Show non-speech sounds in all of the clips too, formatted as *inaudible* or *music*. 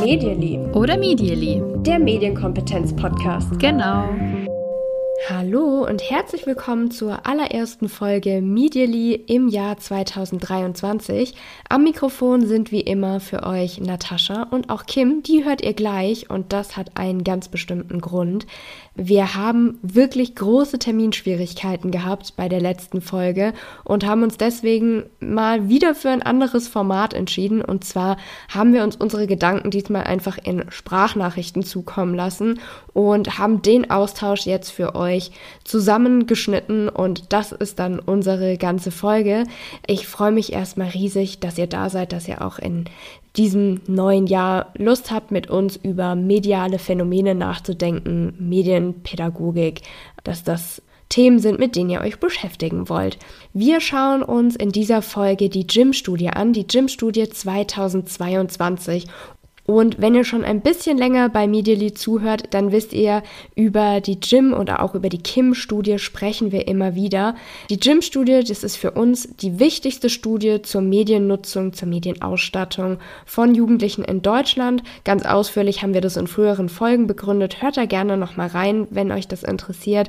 Medially. Oder Medially. Der Medienkompetenz-Podcast. Genau. Hallo und herzlich willkommen zur allerersten Folge Medially im Jahr 2023. Am Mikrofon sind wie immer für euch Natascha und auch Kim, die hört ihr gleich und das hat einen ganz bestimmten Grund. Wir haben wirklich große Terminschwierigkeiten gehabt bei der letzten Folge und haben uns deswegen mal wieder für ein anderes Format entschieden. Und zwar haben wir uns unsere Gedanken diesmal einfach in Sprachnachrichten zukommen lassen und haben den Austausch jetzt für euch zusammengeschnitten. Und das ist dann unsere ganze Folge. Ich freue mich erstmal riesig, dass ihr da seid, dass ihr auch in diesem neuen Jahr Lust habt, mit uns über mediale Phänomene nachzudenken, Medienpädagogik, dass das Themen sind, mit denen ihr euch beschäftigen wollt. Wir schauen uns in dieser Folge die Gym-Studie an, die Gym-Studie 2022 und wenn ihr schon ein bisschen länger bei Medially zuhört, dann wisst ihr, über die Gym oder auch über die Kim-Studie sprechen wir immer wieder. Die Gym-Studie, das ist für uns die wichtigste Studie zur Mediennutzung, zur Medienausstattung von Jugendlichen in Deutschland. Ganz ausführlich haben wir das in früheren Folgen begründet. Hört da gerne nochmal rein, wenn euch das interessiert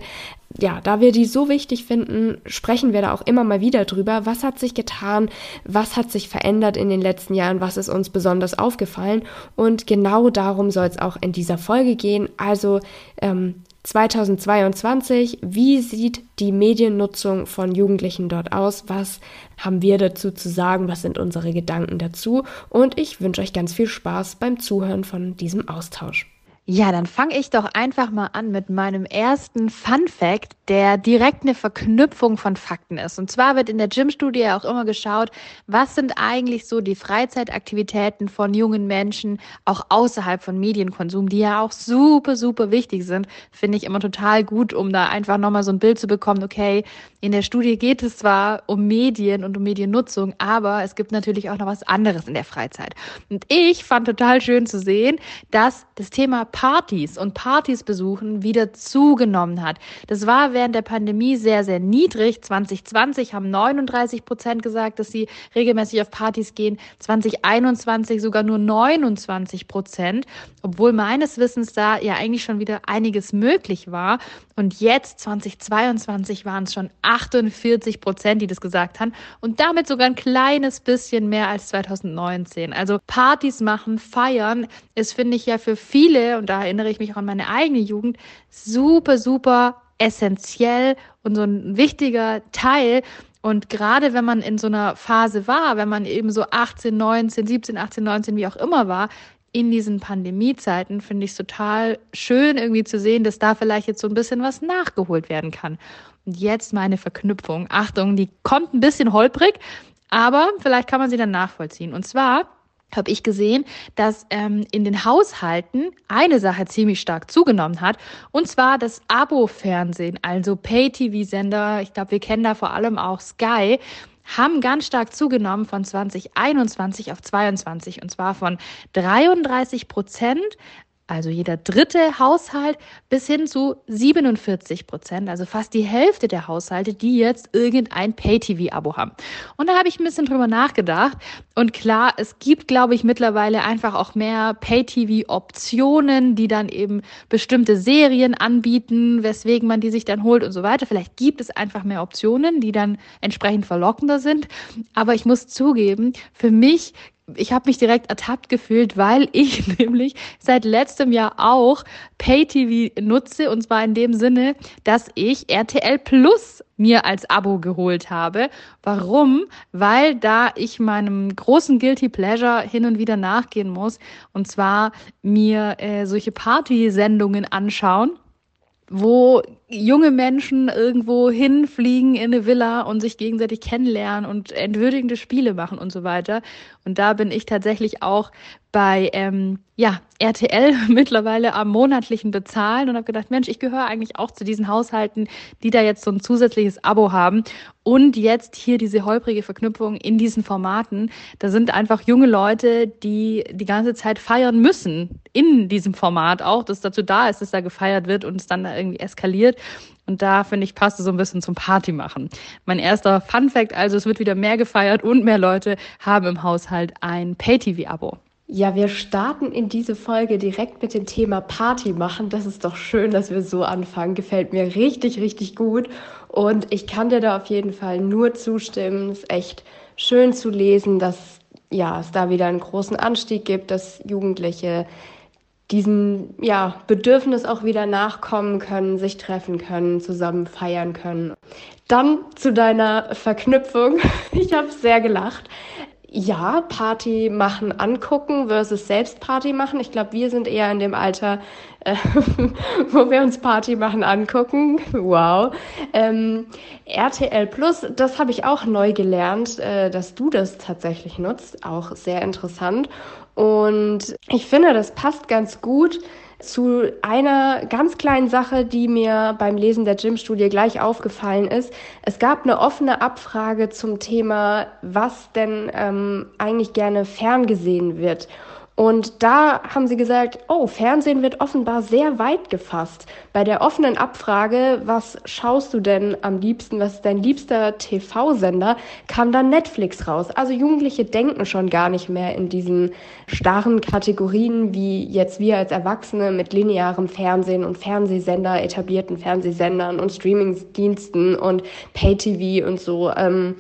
ja, da wir die so wichtig finden, sprechen wir da auch immer mal wieder drüber. Was hat sich getan? Was hat sich verändert in den letzten Jahren? Was ist uns besonders aufgefallen? Und genau darum soll es auch in dieser Folge gehen. Also ähm, 2022, wie sieht die Mediennutzung von Jugendlichen dort aus? Was haben wir dazu zu sagen? Was sind unsere Gedanken dazu? Und ich wünsche euch ganz viel Spaß beim Zuhören von diesem Austausch. Ja, dann fange ich doch einfach mal an mit meinem ersten Fun Fact, der direkt eine Verknüpfung von Fakten ist. Und zwar wird in der Gym-Studie auch immer geschaut, was sind eigentlich so die Freizeitaktivitäten von jungen Menschen, auch außerhalb von Medienkonsum, die ja auch super, super wichtig sind. Finde ich immer total gut, um da einfach nochmal so ein Bild zu bekommen, okay, in der Studie geht es zwar um Medien und um Mediennutzung, aber es gibt natürlich auch noch was anderes in der Freizeit. Und ich fand total schön zu sehen, dass das Thema Partys und Partys besuchen wieder zugenommen hat. Das war während der Pandemie sehr, sehr niedrig. 2020 haben 39 Prozent gesagt, dass sie regelmäßig auf Partys gehen. 2021 sogar nur 29 Prozent, obwohl meines Wissens da ja eigentlich schon wieder einiges möglich war. Und jetzt, 2022, waren es schon 48 Prozent, die das gesagt haben. Und damit sogar ein kleines bisschen mehr als 2019. Also Partys machen, feiern, ist, finde ich, ja für viele, und da erinnere ich mich auch an meine eigene Jugend, super, super essentiell und so ein wichtiger Teil. Und gerade wenn man in so einer Phase war, wenn man eben so 18, 19, 17, 18, 19, wie auch immer war, in diesen Pandemiezeiten finde ich es total schön irgendwie zu sehen, dass da vielleicht jetzt so ein bisschen was nachgeholt werden kann. Und jetzt meine Verknüpfung. Achtung, die kommt ein bisschen holprig, aber vielleicht kann man sie dann nachvollziehen. Und zwar habe ich gesehen, dass ähm, in den Haushalten eine Sache ziemlich stark zugenommen hat, und zwar das Abo-Fernsehen, also Pay-TV-Sender. Ich glaube, wir kennen da vor allem auch Sky haben ganz stark zugenommen von 2021 auf 22 und zwar von 33 Prozent also jeder dritte Haushalt, bis hin zu 47 Prozent, also fast die Hälfte der Haushalte, die jetzt irgendein Pay-TV-Abo haben. Und da habe ich ein bisschen drüber nachgedacht. Und klar, es gibt, glaube ich, mittlerweile einfach auch mehr Pay-TV-Optionen, die dann eben bestimmte Serien anbieten, weswegen man die sich dann holt und so weiter. Vielleicht gibt es einfach mehr Optionen, die dann entsprechend verlockender sind. Aber ich muss zugeben, für mich ich habe mich direkt ertappt gefühlt, weil ich *laughs* nämlich seit letztem Jahr auch Pay-TV nutze und zwar in dem Sinne, dass ich RTL Plus mir als Abo geholt habe. Warum? Weil da ich meinem großen Guilty Pleasure hin und wieder nachgehen muss und zwar mir äh, solche Party-Sendungen anschauen wo junge Menschen irgendwo hinfliegen in eine Villa und sich gegenseitig kennenlernen und entwürdigende Spiele machen und so weiter. Und da bin ich tatsächlich auch bei ähm, ja, RTL *laughs* mittlerweile am monatlichen Bezahlen und habe gedacht, Mensch, ich gehöre eigentlich auch zu diesen Haushalten, die da jetzt so ein zusätzliches Abo haben. Und jetzt hier diese holprige Verknüpfung in diesen Formaten. Da sind einfach junge Leute, die die ganze Zeit feiern müssen in diesem Format auch, dass dazu da ist, dass da gefeiert wird und es dann da irgendwie eskaliert. Und da finde ich, passt es so ein bisschen zum Party machen. Mein erster Fun Fact also, es wird wieder mehr gefeiert und mehr Leute haben im Haushalt ein Pay-TV-Abo. Ja, wir starten in diese Folge direkt mit dem Thema Party machen. Das ist doch schön, dass wir so anfangen. Gefällt mir richtig, richtig gut. Und ich kann dir da auf jeden Fall nur zustimmen. Es ist echt schön zu lesen, dass ja, es da wieder einen großen Anstieg gibt, dass Jugendliche diesem ja, Bedürfnis auch wieder nachkommen können, sich treffen können, zusammen feiern können. Dann zu deiner Verknüpfung. *laughs* Ich habe sehr gelacht. Ja, Party machen, angucken versus selbst Party machen. Ich glaube, wir sind eher in dem Alter, äh, *laughs* wo wir uns Party machen, angucken. Wow. Ähm, RTL Plus, das habe ich auch neu gelernt, äh, dass du das tatsächlich nutzt. Auch sehr interessant. Und ich finde, das passt ganz gut zu einer ganz kleinen Sache, die mir beim Lesen der Gym-Studie gleich aufgefallen ist. Es gab eine offene Abfrage zum Thema, was denn ähm, eigentlich gerne ferngesehen wird. Und da haben sie gesagt, oh, Fernsehen wird offenbar sehr weit gefasst. Bei der offenen Abfrage, was schaust du denn am liebsten, was ist dein liebster TV-Sender, kam dann Netflix raus. Also Jugendliche denken schon gar nicht mehr in diesen starren Kategorien, wie jetzt wir als Erwachsene mit linearem Fernsehen und Fernsehsender, etablierten Fernsehsendern und Streamingdiensten und Pay-TV und so. Ähm,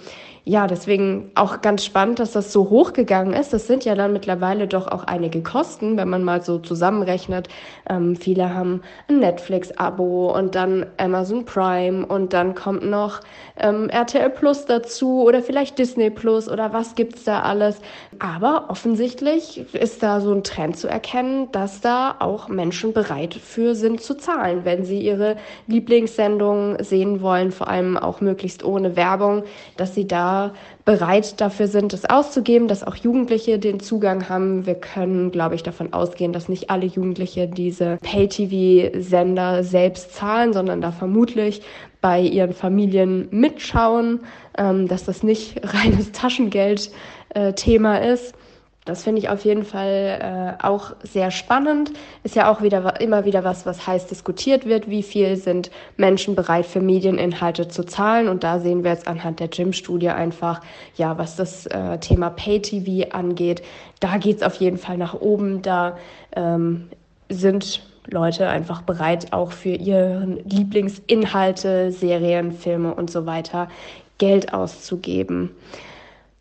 ja, deswegen auch ganz spannend, dass das so hochgegangen ist. Das sind ja dann mittlerweile doch auch einige Kosten, wenn man mal so zusammenrechnet. Ähm, viele haben ein Netflix-Abo und dann Amazon Prime und dann kommt noch ähm, RTL Plus dazu oder vielleicht Disney Plus oder was gibt's da alles. Aber offensichtlich ist da so ein Trend zu erkennen, dass da auch Menschen bereit für sind zu zahlen, wenn sie ihre Lieblingssendungen sehen wollen, vor allem auch möglichst ohne Werbung, dass sie da bereit dafür sind, es auszugeben, dass auch Jugendliche den Zugang haben. Wir können, glaube ich, davon ausgehen, dass nicht alle Jugendliche diese Pay-TV-Sender selbst zahlen, sondern da vermutlich bei ihren Familien mitschauen, ähm, dass das nicht *laughs* reines Taschengeld-Thema äh, ist. Das finde ich auf jeden Fall äh, auch sehr spannend. Ist ja auch wieder immer wieder was, was heiß diskutiert wird. Wie viel sind Menschen bereit für Medieninhalte zu zahlen? Und da sehen wir jetzt anhand der Gym-Studie einfach, ja, was das äh, Thema Pay-TV angeht. Da geht es auf jeden Fall nach oben. Da ähm, sind Leute einfach bereit, auch für ihre Lieblingsinhalte, Serien, Filme und so weiter Geld auszugeben.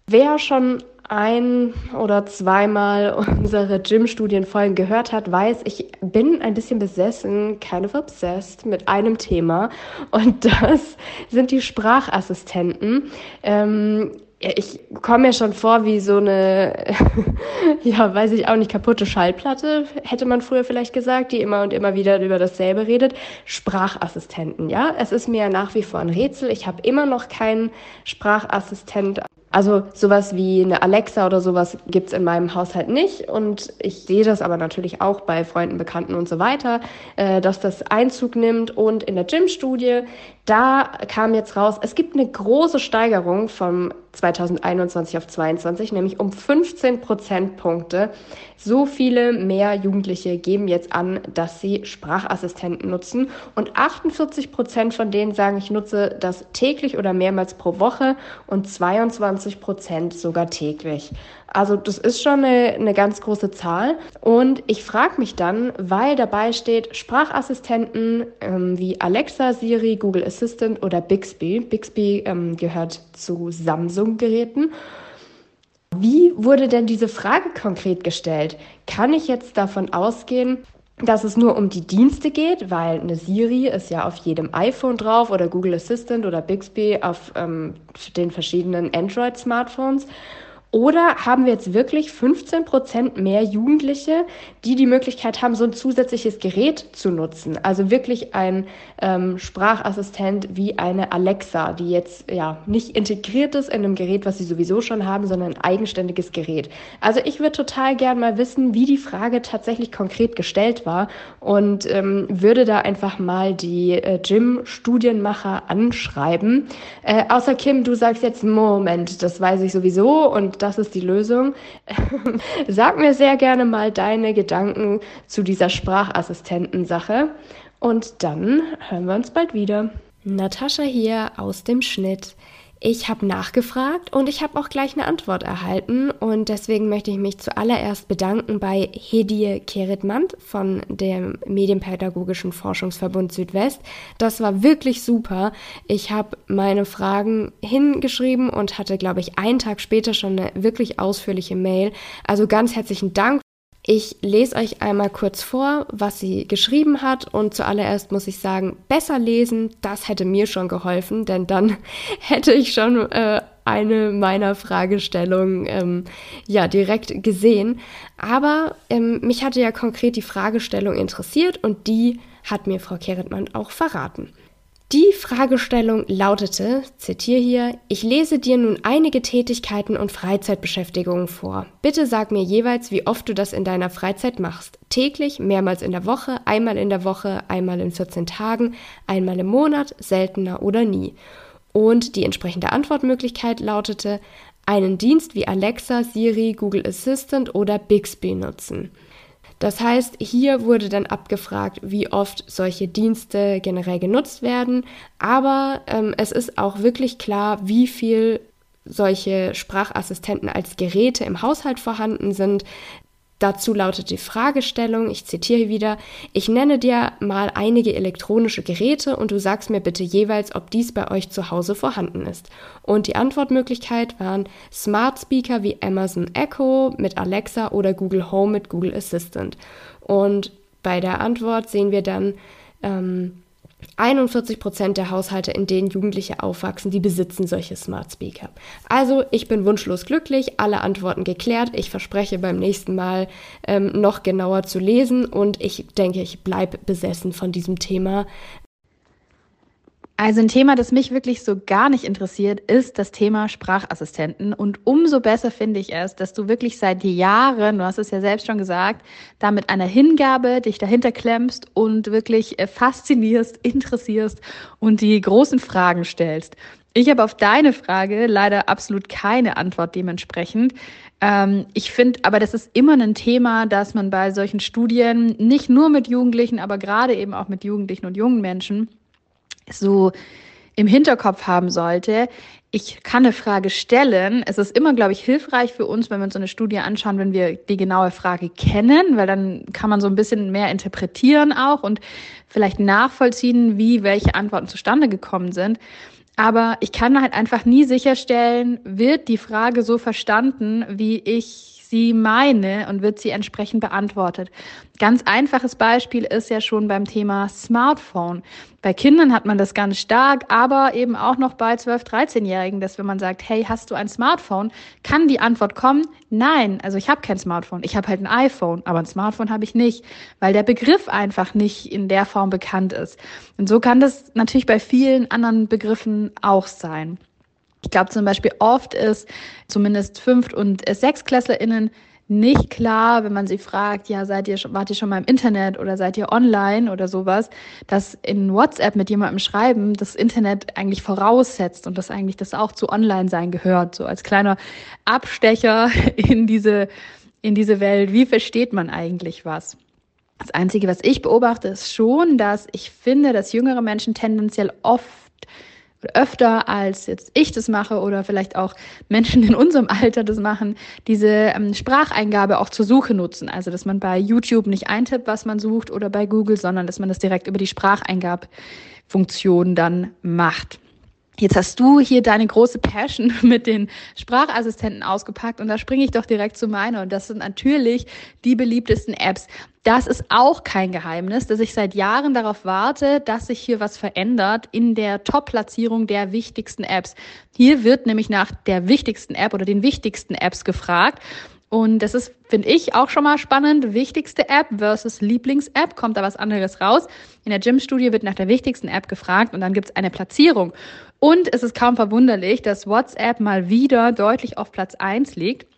Wer schon ein oder zweimal unsere Gym-Studienfolgen gehört hat, weiß, ich bin ein bisschen besessen, kind of obsessed mit einem Thema und das sind die Sprachassistenten. Ähm, ich komme mir schon vor wie so eine, *laughs* ja, weiß ich auch nicht, kaputte Schallplatte, hätte man früher vielleicht gesagt, die immer und immer wieder über dasselbe redet. Sprachassistenten, ja. Es ist mir nach wie vor ein Rätsel. Ich habe immer noch keinen Sprachassistent also sowas wie eine Alexa oder sowas gibt's in meinem Haushalt nicht. Und ich sehe das aber natürlich auch bei Freunden, Bekannten und so weiter, äh, dass das Einzug nimmt. Und in der Gym-Studie, da kam jetzt raus, es gibt eine große Steigerung vom 2021 auf 22, nämlich um 15 Prozentpunkte. So viele mehr Jugendliche geben jetzt an, dass sie Sprachassistenten nutzen und 48 Prozent von denen sagen, ich nutze das täglich oder mehrmals pro Woche und 22 Prozent sogar täglich. Also das ist schon eine, eine ganz große Zahl. Und ich frage mich dann, weil dabei steht Sprachassistenten ähm, wie Alexa, Siri, Google Assistant oder Bixby. Bixby ähm, gehört zu Samsung-Geräten. Wie wurde denn diese Frage konkret gestellt? Kann ich jetzt davon ausgehen, dass es nur um die Dienste geht, weil eine Siri ist ja auf jedem iPhone drauf oder Google Assistant oder Bixby auf ähm, den verschiedenen Android-Smartphones. Oder haben wir jetzt wirklich 15 Prozent mehr Jugendliche, die die Möglichkeit haben, so ein zusätzliches Gerät zu nutzen? Also wirklich ein ähm, Sprachassistent wie eine Alexa, die jetzt ja nicht integriert ist in einem Gerät, was sie sowieso schon haben, sondern ein eigenständiges Gerät. Also ich würde total gern mal wissen, wie die Frage tatsächlich konkret gestellt war und ähm, würde da einfach mal die äh, Gym-Studienmacher anschreiben. Äh, außer Kim, du sagst jetzt, Moment, das weiß ich sowieso und das ist die Lösung. *laughs* Sag mir sehr gerne mal deine Gedanken zu dieser Sprachassistentensache. Und dann hören wir uns bald wieder. Natascha hier aus dem Schnitt. Ich habe nachgefragt und ich habe auch gleich eine Antwort erhalten und deswegen möchte ich mich zuallererst bedanken bei Hedie Keritmand von dem Medienpädagogischen Forschungsverbund Südwest. Das war wirklich super. Ich habe meine Fragen hingeschrieben und hatte, glaube ich, einen Tag später schon eine wirklich ausführliche Mail. Also ganz herzlichen Dank ich lese euch einmal kurz vor, was sie geschrieben hat und zuallererst muss ich sagen, besser lesen, das hätte mir schon geholfen, denn dann *laughs* hätte ich schon äh, eine meiner Fragestellungen ähm, ja direkt gesehen. Aber ähm, mich hatte ja konkret die Fragestellung interessiert und die hat mir Frau Keretmann auch verraten. Die Fragestellung lautete, zitiere hier, ich lese dir nun einige Tätigkeiten und Freizeitbeschäftigungen vor. Bitte sag mir jeweils, wie oft du das in deiner Freizeit machst. Täglich, mehrmals in der Woche, einmal in der Woche, einmal in 14 Tagen, einmal im Monat, seltener oder nie. Und die entsprechende Antwortmöglichkeit lautete, einen Dienst wie Alexa, Siri, Google Assistant oder Bixby nutzen. Das heißt, hier wurde dann abgefragt, wie oft solche Dienste generell genutzt werden, aber ähm, es ist auch wirklich klar, wie viel solche Sprachassistenten als Geräte im Haushalt vorhanden sind. Dazu lautet die Fragestellung, ich zitiere wieder, ich nenne dir mal einige elektronische Geräte und du sagst mir bitte jeweils, ob dies bei euch zu Hause vorhanden ist. Und die Antwortmöglichkeit waren Smart Speaker wie Amazon Echo mit Alexa oder Google Home mit Google Assistant. Und bei der Antwort sehen wir dann, ähm, 41 Prozent der Haushalte, in denen Jugendliche aufwachsen, die besitzen solche Smart Speaker. Also ich bin wunschlos glücklich, alle Antworten geklärt. Ich verspreche beim nächsten Mal ähm, noch genauer zu lesen und ich denke, ich bleibe besessen von diesem Thema. Also ein Thema, das mich wirklich so gar nicht interessiert, ist das Thema Sprachassistenten. Und umso besser finde ich es, dass du wirklich seit Jahren, du hast es ja selbst schon gesagt, da mit einer Hingabe dich dahinter klemmst und wirklich äh, faszinierst, interessierst und die großen Fragen stellst. Ich habe auf deine Frage leider absolut keine Antwort dementsprechend. Ähm, ich finde aber, das ist immer ein Thema, dass man bei solchen Studien nicht nur mit Jugendlichen, aber gerade eben auch mit Jugendlichen und jungen Menschen so im Hinterkopf haben sollte, ich kann eine Frage stellen. Es ist immer, glaube ich, hilfreich für uns, wenn wir uns so eine Studie anschauen, wenn wir die genaue Frage kennen, weil dann kann man so ein bisschen mehr interpretieren auch und vielleicht nachvollziehen, wie welche Antworten zustande gekommen sind. Aber ich kann halt einfach nie sicherstellen, wird die Frage so verstanden, wie ich sie meine und wird sie entsprechend beantwortet. Ganz einfaches Beispiel ist ja schon beim Thema Smartphone. Bei Kindern hat man das ganz stark, aber eben auch noch bei 12-, 13-Jährigen, dass wenn man sagt, hey, hast du ein Smartphone, kann die Antwort kommen, nein, also ich habe kein Smartphone, ich habe halt ein iPhone, aber ein Smartphone habe ich nicht, weil der Begriff einfach nicht in der Form bekannt ist. Und so kann das natürlich bei vielen anderen Begriffen auch sein. Ich glaube zum Beispiel oft ist zumindest Fünft- und SechsklässlerInnen nicht klar, wenn man sie fragt, ja, seid ihr, wart ihr schon mal im Internet oder seid ihr online oder sowas, dass in WhatsApp mit jemandem schreiben das Internet eigentlich voraussetzt und dass eigentlich das auch zu Online-Sein gehört, so als kleiner Abstecher *laughs* in diese, in diese Welt. Wie versteht man eigentlich was? Das Einzige, was ich beobachte, ist schon, dass ich finde, dass jüngere Menschen tendenziell oft öfter als jetzt ich das mache oder vielleicht auch Menschen in unserem Alter das machen, diese ähm, Spracheingabe auch zur Suche nutzen. Also, dass man bei YouTube nicht eintippt, was man sucht oder bei Google, sondern dass man das direkt über die Spracheingabfunktion dann macht. Jetzt hast du hier deine große Passion *laughs* mit den Sprachassistenten ausgepackt und da springe ich doch direkt zu meiner und das sind natürlich die beliebtesten Apps. Das ist auch kein Geheimnis, dass ich seit Jahren darauf warte, dass sich hier was verändert in der Top-Platzierung der wichtigsten Apps. Hier wird nämlich nach der wichtigsten App oder den wichtigsten Apps gefragt. Und das ist, finde ich, auch schon mal spannend. Wichtigste App versus Lieblings-App. Kommt da was anderes raus? In der Gym-Studie wird nach der wichtigsten App gefragt und dann gibt es eine Platzierung. Und es ist kaum verwunderlich, dass WhatsApp mal wieder deutlich auf Platz eins liegt.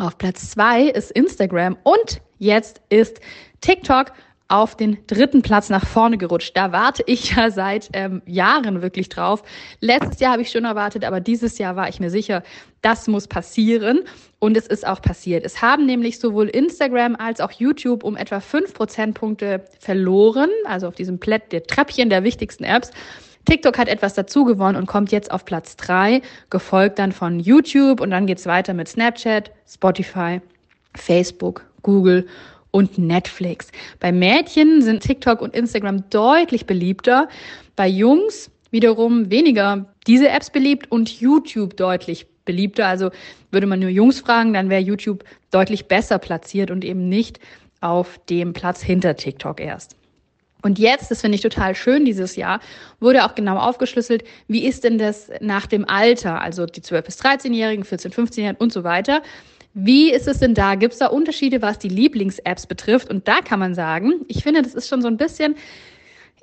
Auf Platz zwei ist Instagram und jetzt ist TikTok auf den dritten Platz nach vorne gerutscht. Da warte ich ja seit ähm, Jahren wirklich drauf. Letztes Jahr habe ich schon erwartet, aber dieses Jahr war ich mir sicher, das muss passieren. Und es ist auch passiert. Es haben nämlich sowohl Instagram als auch YouTube um etwa fünf Prozentpunkte verloren, also auf diesem Plätt der Treppchen der wichtigsten Apps. TikTok hat etwas dazu gewonnen und kommt jetzt auf Platz drei, gefolgt dann von YouTube und dann geht's weiter mit Snapchat, Spotify, Facebook, Google und Netflix. Bei Mädchen sind TikTok und Instagram deutlich beliebter. Bei Jungs wiederum weniger diese Apps beliebt und YouTube deutlich beliebter. Also würde man nur Jungs fragen, dann wäre YouTube deutlich besser platziert und eben nicht auf dem Platz hinter TikTok erst. Und jetzt, das finde ich total schön dieses Jahr, wurde auch genau aufgeschlüsselt, wie ist denn das nach dem Alter, also die 12- bis 13-Jährigen, 14-, 15-Jährigen und so weiter. Wie ist es denn da? Gibt es da Unterschiede, was die Lieblings-Apps betrifft? Und da kann man sagen, ich finde, das ist schon so ein bisschen,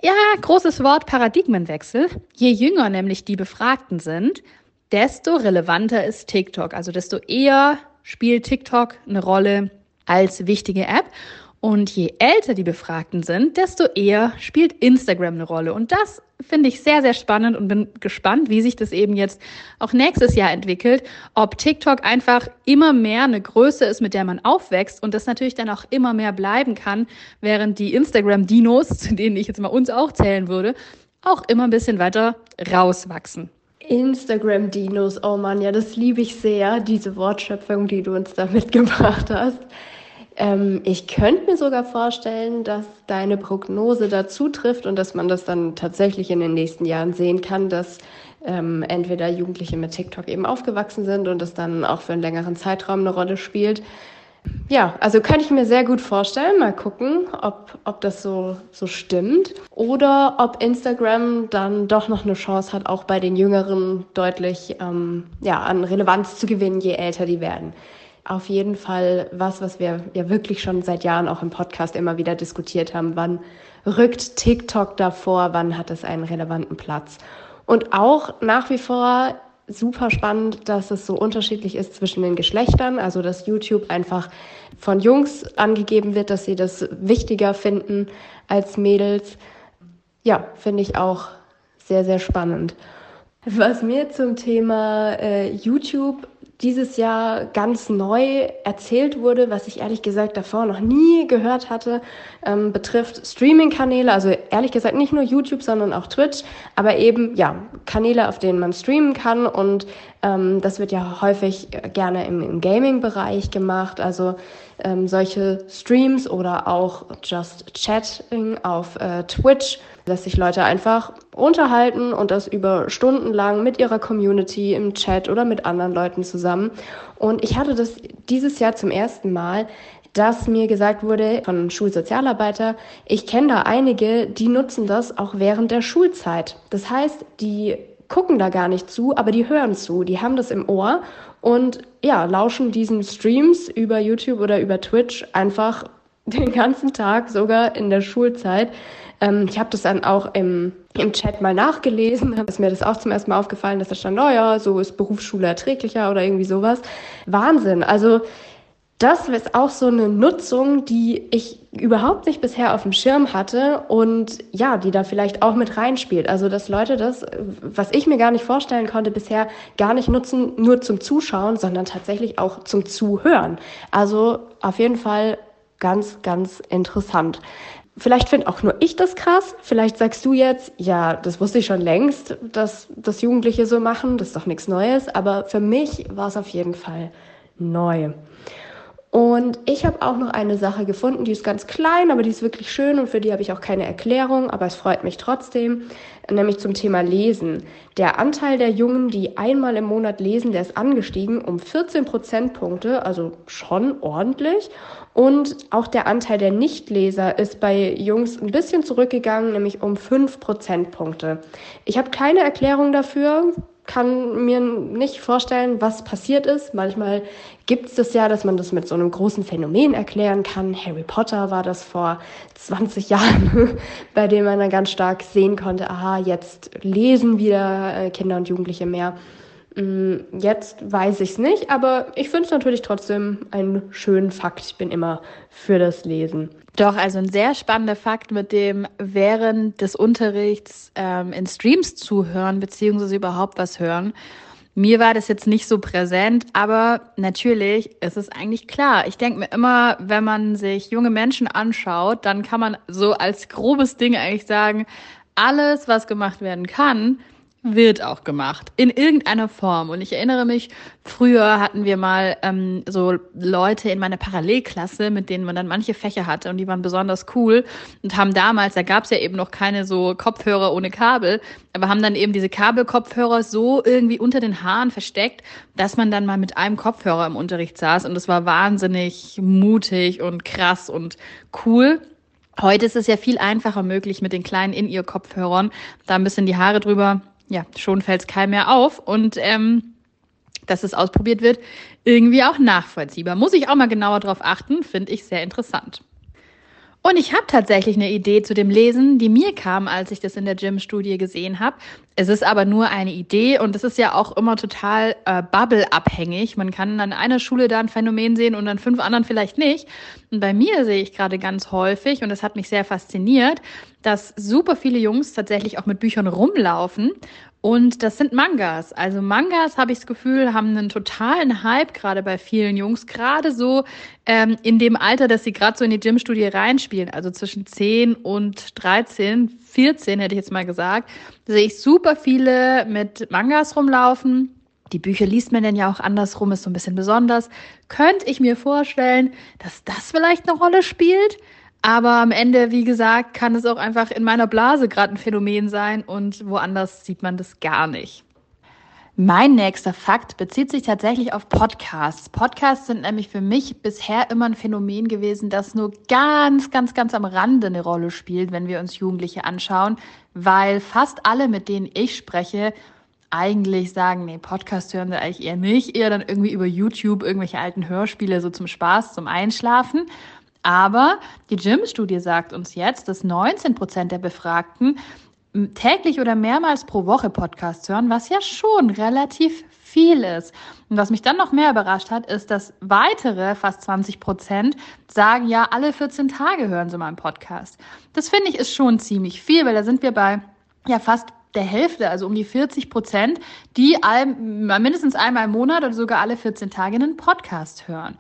ja, großes Wort, Paradigmenwechsel. Je jünger nämlich die Befragten sind, desto relevanter ist TikTok. Also desto eher spielt TikTok eine Rolle als wichtige App. Und je älter die Befragten sind, desto eher spielt Instagram eine Rolle. Und das finde ich sehr, sehr spannend und bin gespannt, wie sich das eben jetzt auch nächstes Jahr entwickelt. Ob TikTok einfach immer mehr eine Größe ist, mit der man aufwächst und das natürlich dann auch immer mehr bleiben kann, während die Instagram-Dinos, zu denen ich jetzt mal uns auch zählen würde, auch immer ein bisschen weiter rauswachsen. Instagram-Dinos, oh Mann, ja, das liebe ich sehr, diese Wortschöpfung, die du uns da *laughs* mitgebracht hast. Ähm, ich könnte mir sogar vorstellen, dass deine Prognose dazu trifft und dass man das dann tatsächlich in den nächsten Jahren sehen kann, dass ähm, entweder Jugendliche mit TikTok eben aufgewachsen sind und es dann auch für einen längeren Zeitraum eine Rolle spielt. Ja, also könnte ich mir sehr gut vorstellen. Mal gucken, ob, ob das so, so stimmt. Oder ob Instagram dann doch noch eine Chance hat, auch bei den Jüngeren deutlich ähm, ja, an Relevanz zu gewinnen, je älter die werden auf jeden Fall was, was wir ja wirklich schon seit Jahren auch im Podcast immer wieder diskutiert haben. Wann rückt TikTok davor? Wann hat es einen relevanten Platz? Und auch nach wie vor super spannend, dass es so unterschiedlich ist zwischen den Geschlechtern, also dass YouTube einfach von Jungs angegeben wird, dass sie das wichtiger finden als Mädels. Ja, finde ich auch sehr, sehr spannend. Was mir zum Thema äh, YouTube dieses Jahr ganz neu erzählt wurde, was ich ehrlich gesagt davor noch nie gehört hatte, ähm, betrifft Streaming-Kanäle, also ehrlich gesagt nicht nur YouTube, sondern auch Twitch, aber eben ja Kanäle, auf denen man streamen kann und ähm, das wird ja häufig gerne im, im Gaming-Bereich gemacht, also ähm, solche Streams oder auch Just Chatting auf äh, Twitch dass sich Leute einfach unterhalten und das über Stunden lang mit ihrer Community im Chat oder mit anderen Leuten zusammen. Und ich hatte das dieses Jahr zum ersten Mal, dass mir gesagt wurde von Schulsozialarbeiter, ich kenne da einige, die nutzen das auch während der Schulzeit. Das heißt, die gucken da gar nicht zu, aber die hören zu, die haben das im Ohr und ja, lauschen diesen Streams über YouTube oder über Twitch einfach den ganzen Tag, sogar in der Schulzeit. Ähm, ich habe das dann auch im, im Chat mal nachgelesen, *laughs* ist mir das auch zum ersten Mal aufgefallen, dass da stand, oh ja, so ist Berufsschule erträglicher oder irgendwie sowas. Wahnsinn. Also das ist auch so eine Nutzung, die ich überhaupt nicht bisher auf dem Schirm hatte und ja, die da vielleicht auch mit reinspielt. Also, dass Leute das, was ich mir gar nicht vorstellen konnte, bisher gar nicht nutzen, nur zum Zuschauen, sondern tatsächlich auch zum Zuhören. Also, auf jeden Fall ganz, ganz interessant. Vielleicht finde auch nur ich das krass. Vielleicht sagst du jetzt, ja, das wusste ich schon längst, dass das Jugendliche so machen. Das ist doch nichts Neues. Aber für mich war es auf jeden Fall neu. Und ich habe auch noch eine Sache gefunden, die ist ganz klein, aber die ist wirklich schön und für die habe ich auch keine Erklärung, aber es freut mich trotzdem, nämlich zum Thema Lesen. Der Anteil der Jungen, die einmal im Monat lesen, der ist angestiegen um 14 Prozentpunkte, also schon ordentlich. Und auch der Anteil der Nichtleser ist bei Jungs ein bisschen zurückgegangen, nämlich um 5 Prozentpunkte. Ich habe keine Erklärung dafür kann mir nicht vorstellen, was passiert ist. Manchmal gibt es das ja, dass man das mit so einem großen Phänomen erklären kann. Harry Potter war das vor 20 *laughs* Jahren, bei dem man dann ganz stark sehen konnte, aha, jetzt lesen wieder äh, Kinder und Jugendliche mehr. Mm, jetzt weiß ich es nicht, aber ich finde es natürlich trotzdem einen schönen Fakt. Ich bin immer für das Lesen. Doch, also ein sehr spannender Fakt mit dem während des Unterrichts ähm, in Streams zuhören, beziehungsweise überhaupt was hören. Mir war das jetzt nicht so präsent, aber natürlich ist es eigentlich klar. Ich denke mir immer, wenn man sich junge Menschen anschaut, dann kann man so als grobes Ding eigentlich sagen, alles, was gemacht werden kann, wird auch gemacht. In irgendeiner Form. Und ich erinnere mich, früher hatten wir mal ähm, so Leute in meiner Parallelklasse, mit denen man dann manche Fächer hatte und die waren besonders cool und haben damals, da gab es ja eben noch keine so Kopfhörer ohne Kabel, aber haben dann eben diese Kabelkopfhörer so irgendwie unter den Haaren versteckt, dass man dann mal mit einem Kopfhörer im Unterricht saß und es war wahnsinnig mutig und krass und cool. Heute ist es ja viel einfacher möglich mit den kleinen In-Ear-Kopfhörern, da ein bisschen die Haare drüber ja, schon fällt es keinem mehr auf und ähm, dass es ausprobiert wird, irgendwie auch nachvollziehbar. Muss ich auch mal genauer drauf achten, finde ich sehr interessant. Und ich habe tatsächlich eine Idee zu dem Lesen, die mir kam, als ich das in der Gym-Studie gesehen habe. Es ist aber nur eine Idee und es ist ja auch immer total äh, Bubble-abhängig. Man kann an einer Schule da ein Phänomen sehen und an fünf anderen vielleicht nicht. Und bei mir sehe ich gerade ganz häufig, und das hat mich sehr fasziniert, dass super viele Jungs tatsächlich auch mit Büchern rumlaufen und das sind Mangas. Also Mangas, habe ich das Gefühl, haben einen totalen Hype gerade bei vielen Jungs. Gerade so ähm, in dem Alter, dass sie gerade so in die Gymstudie reinspielen. Also zwischen 10 und 13, 14 hätte ich jetzt mal gesagt. sehe ich super viele mit Mangas rumlaufen. Die Bücher liest man denn ja auch andersrum, ist so ein bisschen besonders. Könnte ich mir vorstellen, dass das vielleicht eine Rolle spielt? Aber am Ende, wie gesagt, kann es auch einfach in meiner Blase gerade ein Phänomen sein und woanders sieht man das gar nicht. Mein nächster Fakt bezieht sich tatsächlich auf Podcasts. Podcasts sind nämlich für mich bisher immer ein Phänomen gewesen, das nur ganz, ganz, ganz am Rande eine Rolle spielt, wenn wir uns Jugendliche anschauen, weil fast alle, mit denen ich spreche, eigentlich sagen, nee, Podcast hören wir eigentlich eher nicht, eher dann irgendwie über YouTube irgendwelche alten Hörspiele so zum Spaß, zum Einschlafen. Aber die Gym-Studie sagt uns jetzt, dass 19 Prozent der Befragten täglich oder mehrmals pro Woche Podcasts hören, was ja schon relativ viel ist. Und was mich dann noch mehr überrascht hat, ist, dass weitere fast 20 Prozent sagen, ja, alle 14 Tage hören sie mal einen Podcast. Das finde ich ist schon ziemlich viel, weil da sind wir bei ja fast der Hälfte, also um die 40 Prozent, die all, mindestens einmal im Monat oder sogar alle 14 Tage einen Podcast hören.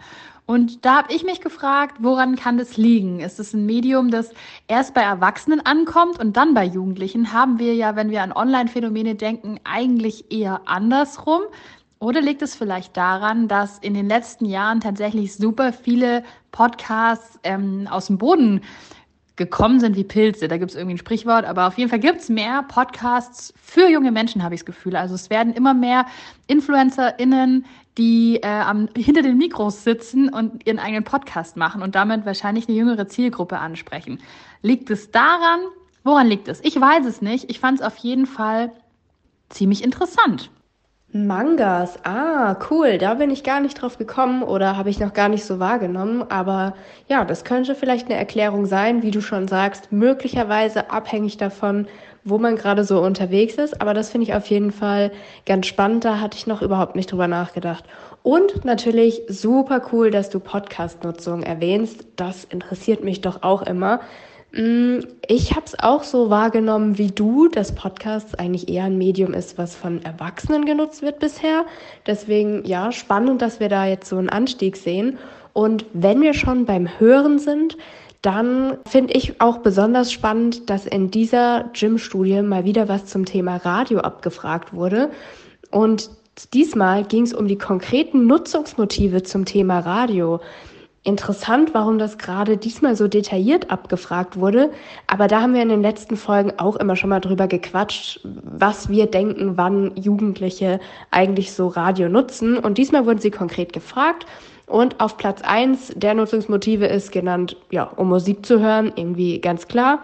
Und da habe ich mich gefragt, woran kann das liegen? Ist es ein Medium, das erst bei Erwachsenen ankommt und dann bei Jugendlichen? Haben wir ja, wenn wir an Online-Phänomene denken, eigentlich eher andersrum. Oder liegt es vielleicht daran, dass in den letzten Jahren tatsächlich super viele Podcasts ähm, aus dem Boden gekommen sind wie Pilze. Da gibt es irgendwie ein Sprichwort, aber auf jeden Fall gibt es mehr Podcasts für junge Menschen, habe ich das Gefühl. Also es werden immer mehr InfluencerInnen, die äh, am, hinter den Mikros sitzen und ihren eigenen Podcast machen und damit wahrscheinlich eine jüngere Zielgruppe ansprechen. Liegt es daran? Woran liegt es? Ich weiß es nicht. Ich fand es auf jeden Fall ziemlich interessant. Mangas, ah, cool, da bin ich gar nicht drauf gekommen oder habe ich noch gar nicht so wahrgenommen, aber ja, das könnte vielleicht eine Erklärung sein, wie du schon sagst, möglicherweise abhängig davon, wo man gerade so unterwegs ist, aber das finde ich auf jeden Fall ganz spannend, da hatte ich noch überhaupt nicht drüber nachgedacht. Und natürlich super cool, dass du Podcast-Nutzung erwähnst, das interessiert mich doch auch immer. Mm, ich habe es auch so wahrgenommen wie du, dass Podcasts eigentlich eher ein Medium ist, was von Erwachsenen genutzt wird bisher. Deswegen ja, spannend, dass wir da jetzt so einen Anstieg sehen. Und wenn wir schon beim Hören sind, dann finde ich auch besonders spannend, dass in dieser Gym-Studie mal wieder was zum Thema Radio abgefragt wurde. Und diesmal ging es um die konkreten Nutzungsmotive zum Thema Radio interessant, warum das gerade diesmal so detailliert abgefragt wurde. Aber da haben wir in den letzten Folgen auch immer schon mal drüber gequatscht, was wir denken, wann Jugendliche eigentlich so Radio nutzen. Und diesmal wurden sie konkret gefragt. Und auf Platz eins der Nutzungsmotive ist genannt, ja, um Musik zu hören, irgendwie ganz klar.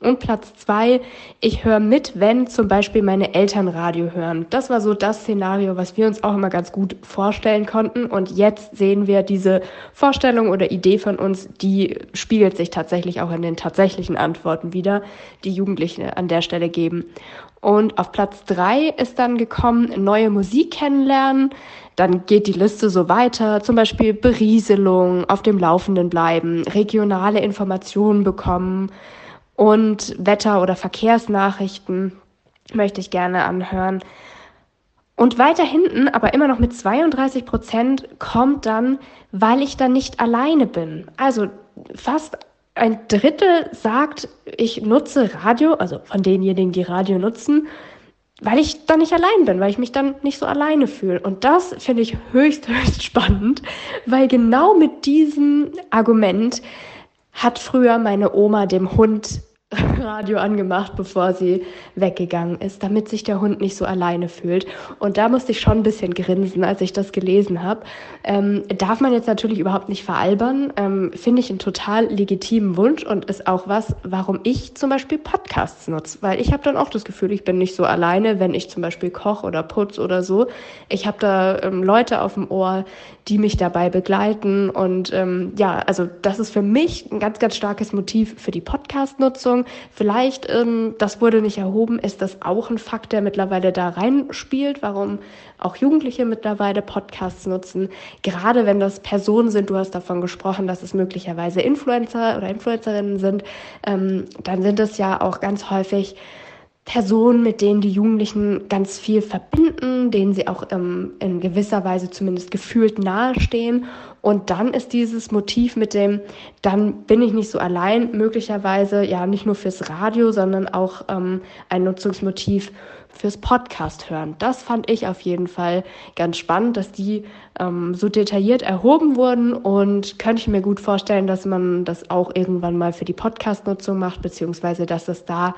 Und Platz zwei, ich höre mit, wenn zum Beispiel meine Eltern Radio hören. Das war so das Szenario, was wir uns auch immer ganz gut vorstellen konnten. Und jetzt sehen wir diese Vorstellung oder Idee von uns, die spiegelt sich tatsächlich auch in den tatsächlichen Antworten wieder, die Jugendliche an der Stelle geben. Und auf Platz drei ist dann gekommen, neue Musik kennenlernen. Dann geht die Liste so weiter, zum Beispiel Berieselung, auf dem Laufenden bleiben, regionale Informationen bekommen und Wetter- oder Verkehrsnachrichten möchte ich gerne anhören. Und weiter hinten, aber immer noch mit 32 Prozent, kommt dann, weil ich dann nicht alleine bin. Also fast ein Drittel sagt, ich nutze Radio, also von denjenigen, die Radio nutzen, weil ich dann nicht allein bin, weil ich mich dann nicht so alleine fühle. Und das finde ich höchst, *laughs* höchst spannend, weil genau mit diesem Argument hat früher meine Oma dem Hund Radio angemacht, bevor sie weggegangen ist, damit sich der Hund nicht so alleine fühlt. Und da musste ich schon ein bisschen grinsen, als ich das gelesen habe. Ähm, darf man jetzt natürlich überhaupt nicht veralbern. Ähm, Finde ich einen total legitimen Wunsch und ist auch was, warum ich zum Beispiel Podcasts nutze. Weil ich habe dann auch das Gefühl, ich bin nicht so alleine, wenn ich zum Beispiel koche oder putz oder so. Ich habe da ähm, Leute auf dem Ohr, die mich dabei begleiten. Und ähm, ja, also das ist für mich ein ganz, ganz starkes Motiv für die Podcast-Nutzung. Vielleicht, ähm, das wurde nicht erhoben, ist das auch ein Fakt, der mittlerweile da reinspielt, warum auch Jugendliche mittlerweile Podcasts nutzen. Gerade wenn das Personen sind, du hast davon gesprochen, dass es möglicherweise Influencer oder Influencerinnen sind, ähm, dann sind es ja auch ganz häufig Personen, mit denen die Jugendlichen ganz viel verbinden, denen sie auch ähm, in gewisser Weise zumindest gefühlt nahestehen. Und dann ist dieses Motiv mit dem, dann bin ich nicht so allein, möglicherweise ja nicht nur fürs Radio, sondern auch ähm, ein Nutzungsmotiv fürs Podcast hören. Das fand ich auf jeden Fall ganz spannend, dass die ähm, so detailliert erhoben wurden und könnte ich mir gut vorstellen, dass man das auch irgendwann mal für die Podcast-Nutzung macht, beziehungsweise dass es da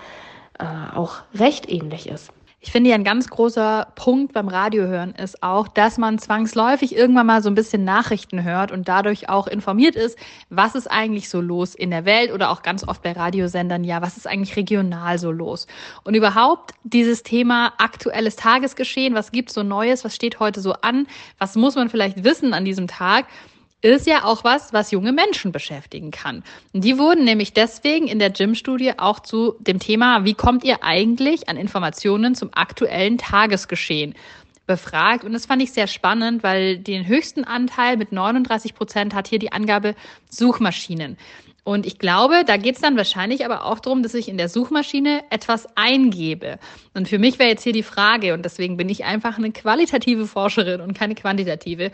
äh, auch recht ähnlich ist. Ich finde ja ein ganz großer Punkt beim Radiohören ist auch, dass man zwangsläufig irgendwann mal so ein bisschen Nachrichten hört und dadurch auch informiert ist, was ist eigentlich so los in der Welt oder auch ganz oft bei Radiosendern, ja, was ist eigentlich regional so los? Und überhaupt dieses Thema aktuelles Tagesgeschehen, was gibt's so Neues, was steht heute so an, was muss man vielleicht wissen an diesem Tag? Ist ja auch was, was junge Menschen beschäftigen kann. Und die wurden nämlich deswegen in der Gym-Studie auch zu dem Thema, wie kommt ihr eigentlich an Informationen zum aktuellen Tagesgeschehen befragt. Und das fand ich sehr spannend, weil den höchsten Anteil mit 39 Prozent hat hier die Angabe Suchmaschinen. Und ich glaube, da geht es dann wahrscheinlich aber auch darum, dass ich in der Suchmaschine etwas eingebe. Und für mich wäre jetzt hier die Frage, und deswegen bin ich einfach eine qualitative Forscherin und keine quantitative,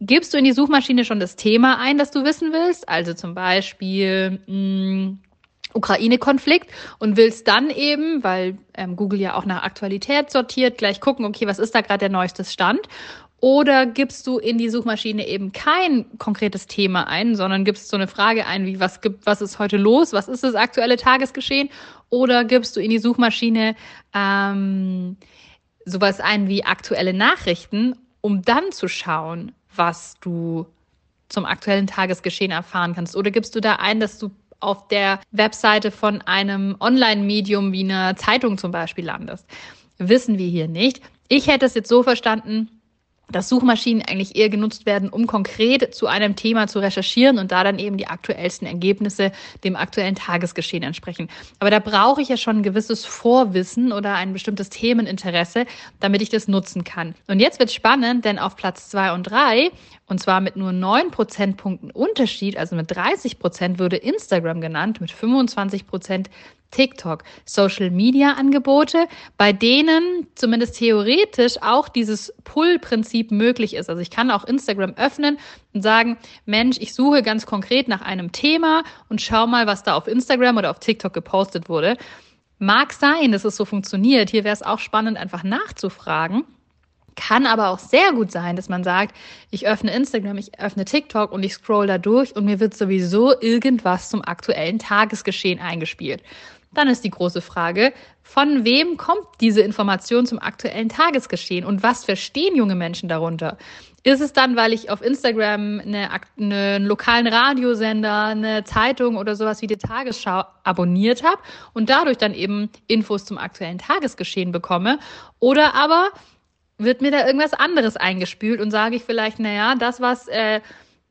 gibst du in die Suchmaschine schon das Thema ein, das du wissen willst? Also zum Beispiel hm, Ukraine-Konflikt und willst dann eben, weil ähm, Google ja auch nach Aktualität sortiert, gleich gucken, okay, was ist da gerade der neueste Stand? Oder gibst du in die Suchmaschine eben kein konkretes Thema ein, sondern gibst so eine Frage ein, wie was gibt, was ist heute los, was ist das aktuelle Tagesgeschehen? Oder gibst du in die Suchmaschine ähm, sowas ein wie aktuelle Nachrichten, um dann zu schauen, was du zum aktuellen Tagesgeschehen erfahren kannst? Oder gibst du da ein, dass du auf der Webseite von einem Online-Medium wie einer Zeitung zum Beispiel landest? Wissen wir hier nicht. Ich hätte es jetzt so verstanden, dass Suchmaschinen eigentlich eher genutzt werden, um konkret zu einem Thema zu recherchieren und da dann eben die aktuellsten Ergebnisse dem aktuellen Tagesgeschehen entsprechen. Aber da brauche ich ja schon ein gewisses Vorwissen oder ein bestimmtes Themeninteresse, damit ich das nutzen kann. Und jetzt wird spannend, denn auf Platz zwei und drei und zwar mit nur neun Prozentpunkten Unterschied, also mit 30 Prozent würde Instagram genannt, mit 25 Prozent TikTok, Social Media Angebote, bei denen zumindest theoretisch auch dieses Pull-Prinzip möglich ist. Also ich kann auch Instagram öffnen und sagen, Mensch, ich suche ganz konkret nach einem Thema und schau mal, was da auf Instagram oder auf TikTok gepostet wurde. Mag sein, dass es so funktioniert. Hier wäre es auch spannend, einfach nachzufragen. Kann aber auch sehr gut sein, dass man sagt, ich öffne Instagram, ich öffne TikTok und ich scroll da durch und mir wird sowieso irgendwas zum aktuellen Tagesgeschehen eingespielt. Dann ist die große Frage, von wem kommt diese Information zum aktuellen Tagesgeschehen und was verstehen junge Menschen darunter? Ist es dann, weil ich auf Instagram eine, eine, einen lokalen Radiosender, eine Zeitung oder sowas wie die Tagesschau abonniert habe und dadurch dann eben Infos zum aktuellen Tagesgeschehen bekomme? Oder aber wird mir da irgendwas anderes eingespült und sage ich vielleicht, naja, das, was äh,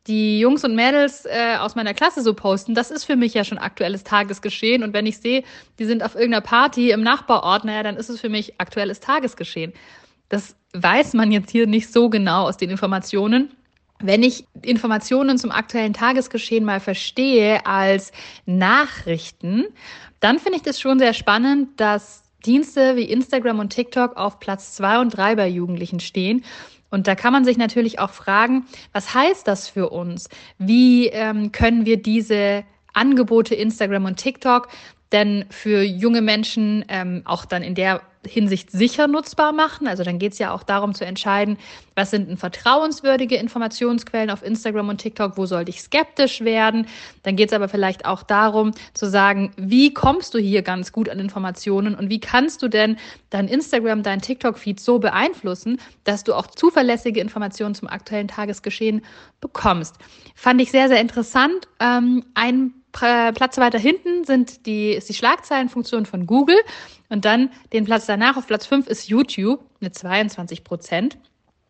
die Jungs und Mädels äh, aus meiner Klasse so posten, das ist für mich ja schon aktuelles Tagesgeschehen. Und wenn ich sehe, die sind auf irgendeiner Party im Nachbarort, naja, dann ist es für mich aktuelles Tagesgeschehen. Das weiß man jetzt hier nicht so genau aus den Informationen. Wenn ich Informationen zum aktuellen Tagesgeschehen mal verstehe als Nachrichten, dann finde ich das schon sehr spannend, dass Dienste wie Instagram und TikTok auf Platz zwei und drei bei Jugendlichen stehen. Und da kann man sich natürlich auch fragen, was heißt das für uns? Wie ähm, können wir diese Angebote Instagram und TikTok denn für junge Menschen ähm, auch dann in der Hinsicht sicher nutzbar machen. Also dann geht es ja auch darum zu entscheiden, was sind denn vertrauenswürdige Informationsquellen auf Instagram und TikTok, wo sollte ich skeptisch werden. Dann geht es aber vielleicht auch darum zu sagen, wie kommst du hier ganz gut an Informationen und wie kannst du denn dein Instagram, dein TikTok-Feed so beeinflussen, dass du auch zuverlässige Informationen zum aktuellen Tagesgeschehen bekommst. Fand ich sehr, sehr interessant. Ähm, ein Platz weiter hinten sind die, ist die Schlagzeilenfunktion von Google und dann den Platz danach auf Platz 5 ist YouTube mit 22 Prozent.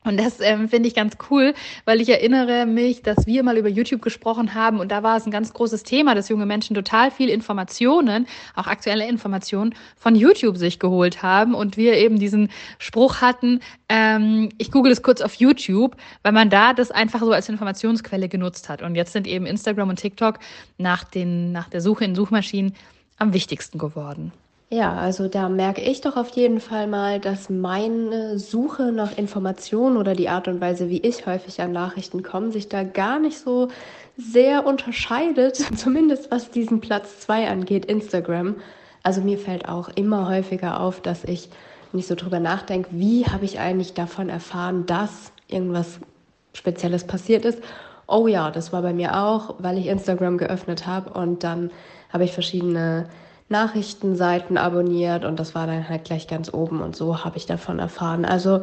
Und das ähm, finde ich ganz cool, weil ich erinnere mich, dass wir mal über YouTube gesprochen haben und da war es ein ganz großes Thema, dass junge Menschen total viel Informationen, auch aktuelle Informationen von YouTube sich geholt haben und wir eben diesen Spruch hatten, ähm, ich google es kurz auf YouTube, weil man da das einfach so als Informationsquelle genutzt hat. Und jetzt sind eben Instagram und TikTok nach, den, nach der Suche in Suchmaschinen am wichtigsten geworden. Ja, also da merke ich doch auf jeden Fall mal, dass meine Suche nach Informationen oder die Art und Weise, wie ich häufig an Nachrichten komme, sich da gar nicht so sehr unterscheidet, *laughs* zumindest was diesen Platz zwei angeht, Instagram. Also mir fällt auch immer häufiger auf, dass ich nicht so drüber nachdenke, wie habe ich eigentlich davon erfahren, dass irgendwas Spezielles passiert ist. Oh ja, das war bei mir auch, weil ich Instagram geöffnet habe und dann habe ich verschiedene Nachrichtenseiten abonniert und das war dann halt gleich ganz oben und so habe ich davon erfahren. Also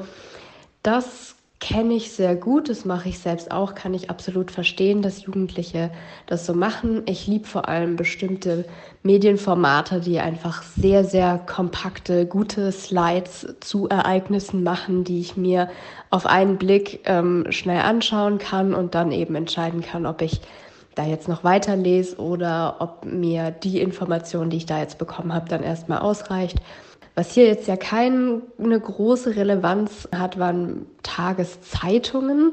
das kenne ich sehr gut, das mache ich selbst auch, kann ich absolut verstehen, dass Jugendliche das so machen. Ich liebe vor allem bestimmte Medienformate, die einfach sehr, sehr kompakte, gute Slides zu Ereignissen machen, die ich mir auf einen Blick ähm, schnell anschauen kann und dann eben entscheiden kann, ob ich da jetzt noch weiterlese oder ob mir die Information, die ich da jetzt bekommen habe, dann erstmal ausreicht. Was hier jetzt ja keine große Relevanz hat, waren Tageszeitungen.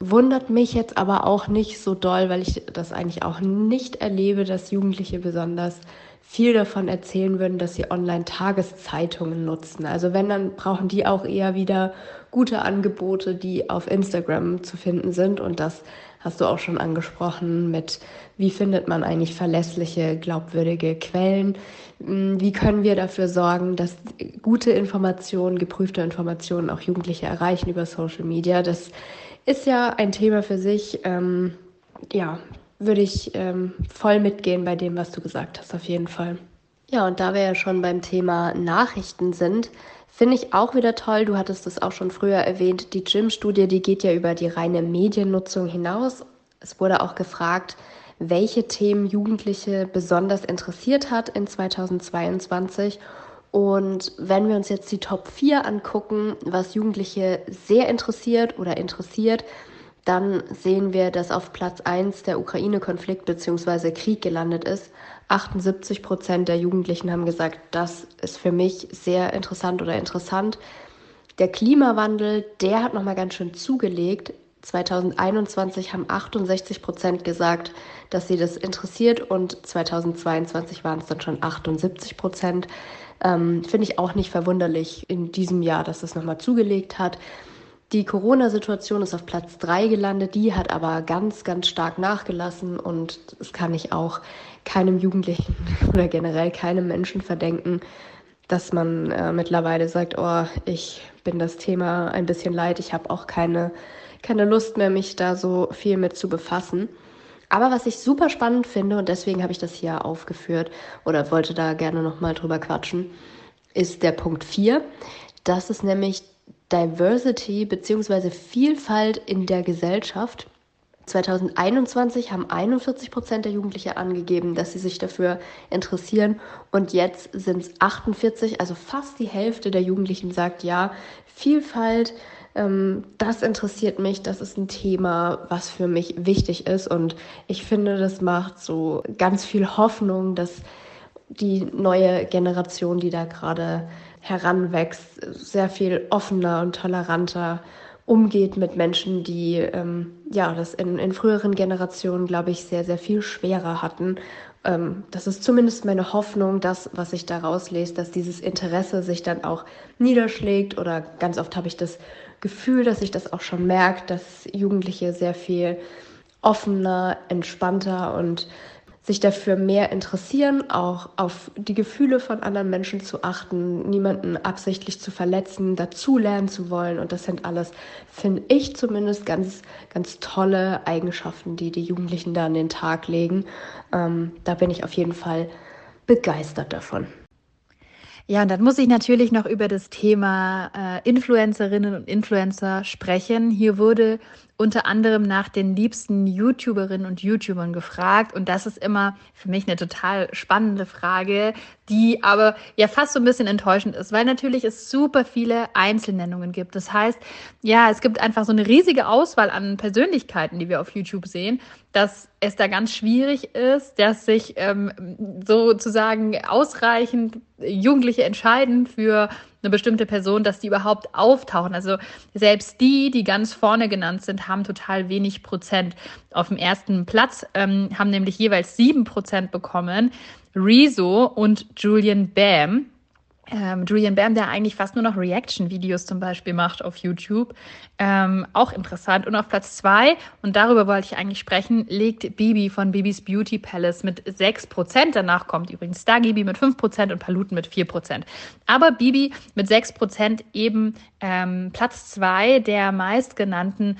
Wundert mich jetzt aber auch nicht so doll, weil ich das eigentlich auch nicht erlebe, dass Jugendliche besonders viel davon erzählen würden, dass sie online Tageszeitungen nutzen. Also wenn, dann brauchen die auch eher wieder gute Angebote, die auf Instagram zu finden sind. Und das hast du auch schon angesprochen mit, wie findet man eigentlich verlässliche, glaubwürdige Quellen? Hm, wie können wir dafür sorgen, dass gute Informationen, geprüfte Informationen auch Jugendliche erreichen über Social Media? Das ist ja ein Thema für sich. Ähm, ja, würde ich ähm, voll mitgehen bei dem, was du gesagt hast, auf jeden Fall. Ja, und da wir ja schon beim Thema Nachrichten sind, Finde ich auch wieder toll. Du hattest es auch schon früher erwähnt. Die Gym-Studie, die geht ja über die reine Mediennutzung hinaus. Es wurde auch gefragt, welche Themen Jugendliche besonders interessiert hat in 2022. Und wenn wir uns jetzt die Top 4 angucken, was Jugendliche sehr interessiert oder interessiert, dann sehen wir, dass auf Platz 1 der Ukraine-Konflikt bzw. Krieg gelandet ist. 78 Prozent der Jugendlichen haben gesagt, das ist für mich sehr interessant oder interessant. Der Klimawandel, der hat nochmal ganz schön zugelegt. 2021 haben 68 Prozent gesagt, dass sie das interessiert und 2022 waren es dann schon 78 Prozent. Ähm, Finde ich auch nicht verwunderlich in diesem Jahr, dass das nochmal zugelegt hat. Die Corona-Situation ist auf Platz 3 gelandet, die hat aber ganz, ganz stark nachgelassen und das kann ich auch keinem Jugendlichen *laughs* oder generell keinem Menschen verdenken, dass man äh, mittlerweile sagt, oh, ich bin das Thema ein bisschen leid, ich habe auch keine, keine Lust mehr, mich da so viel mit zu befassen. Aber was ich super spannend finde, und deswegen habe ich das hier aufgeführt oder wollte da gerne nochmal drüber quatschen, ist der Punkt 4. Das ist nämlich Diversity bzw. Vielfalt in der Gesellschaft. 2021 haben 41 Prozent der Jugendlichen angegeben, dass sie sich dafür interessieren. Und jetzt sind es 48, also fast die Hälfte der Jugendlichen sagt ja, Vielfalt Ähm, das interessiert mich, das ist ein Thema, was für mich wichtig ist und ich finde, das macht so ganz viel Hoffnung, dass die neue Generation, die da gerade heranwächst, sehr viel offener und toleranter umgeht mit Menschen, die ähm, ja das in, in früheren Generationen, glaube ich, sehr, sehr viel schwerer hatten. Ähm, das ist zumindest meine Hoffnung, dass, was ich daraus lese, dass dieses Interesse sich dann auch niederschlägt oder ganz oft habe ich das Gefühl, dass ich das auch schon merke, dass Jugendliche sehr viel offener, entspannter und sich dafür mehr interessieren, auch auf die Gefühle von anderen Menschen zu achten, niemanden absichtlich zu verletzen, dazulernen zu wollen. Und das sind alles, finde ich zumindest, ganz, ganz tolle Eigenschaften, die die Jugendlichen da an den Tag legen. Ähm, da bin ich auf jeden Fall begeistert davon. Ja, und dann muss ich natürlich noch über das Thema äh, Influencerinnen und Influencer sprechen. Hier wurde unter anderem nach den liebsten YouTuberinnen und YouTubern gefragt. Und das ist immer für mich eine total spannende Frage, die aber ja fast so ein bisschen enttäuschend ist, weil natürlich es super viele Einzelnennungen gibt. Das heißt, ja, es gibt einfach so eine riesige Auswahl an Persönlichkeiten, die wir auf YouTube sehen, dass es da ganz schwierig ist, dass sich ähm, sozusagen ausreichend Jugendliche entscheiden für eine bestimmte Person, dass die überhaupt auftauchen. Also selbst die, die ganz vorne genannt sind, haben total wenig Prozent. Auf dem ersten Platz ähm, haben nämlich jeweils sieben Prozent bekommen. Rezo und Julian Bam ähm, Julian Bam, der eigentlich fast nur noch Reaction-Videos zum Beispiel macht auf YouTube. Ähm, auch interessant. Und auf Platz zwei, und darüber wollte ich eigentlich sprechen, liegt Bibi von Bibis Beauty Palace mit 6%. Danach kommt übrigens Stargibi mit 5% und Paluten mit 4%. Aber Bibi mit 6% eben ähm, Platz zwei der meistgenannten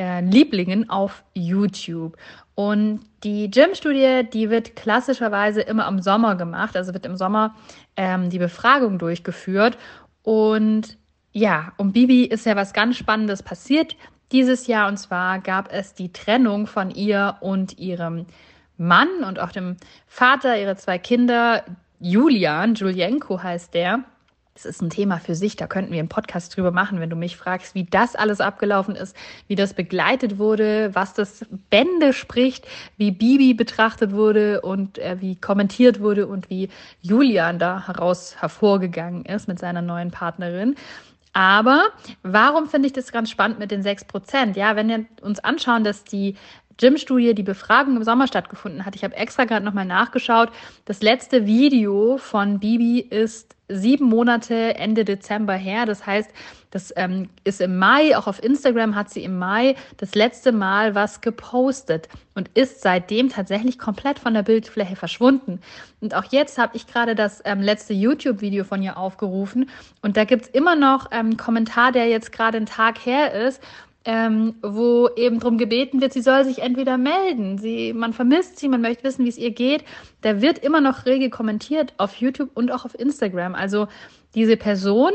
äh, Lieblingen auf YouTube. Und die Gym-Studie, die wird klassischerweise immer im Sommer gemacht, also wird im Sommer ähm, die Befragung durchgeführt. Und ja, um Bibi ist ja was ganz Spannendes passiert dieses Jahr. Und zwar gab es die Trennung von ihr und ihrem Mann und auch dem Vater ihrer zwei Kinder, Julian, Julienko heißt der. Das ist ein Thema für sich, da könnten wir einen Podcast drüber machen, wenn du mich fragst, wie das alles abgelaufen ist, wie das begleitet wurde, was das Bände spricht, wie Bibi betrachtet wurde und äh, wie kommentiert wurde und wie Julian da heraus hervorgegangen ist mit seiner neuen Partnerin. Aber warum finde ich das ganz spannend mit den 6%? Ja, wenn wir uns anschauen, dass die Gym-Studie, die Befragung im Sommer stattgefunden hat. Ich habe extra gerade nochmal nachgeschaut. Das letzte Video von Bibi ist sieben Monate Ende Dezember her. Das heißt, das ähm, ist im Mai, auch auf Instagram hat sie im Mai das letzte Mal was gepostet und ist seitdem tatsächlich komplett von der Bildfläche verschwunden. Und auch jetzt habe ich gerade das ähm, letzte YouTube-Video von ihr aufgerufen und da gibt es immer noch einen ähm, Kommentar, der jetzt gerade einen Tag her ist ähm, wo eben darum gebeten wird, sie soll sich entweder melden. Sie, man vermisst sie, man möchte wissen, wie es ihr geht. Da wird immer noch rege kommentiert auf YouTube und auch auf Instagram. Also diese Person,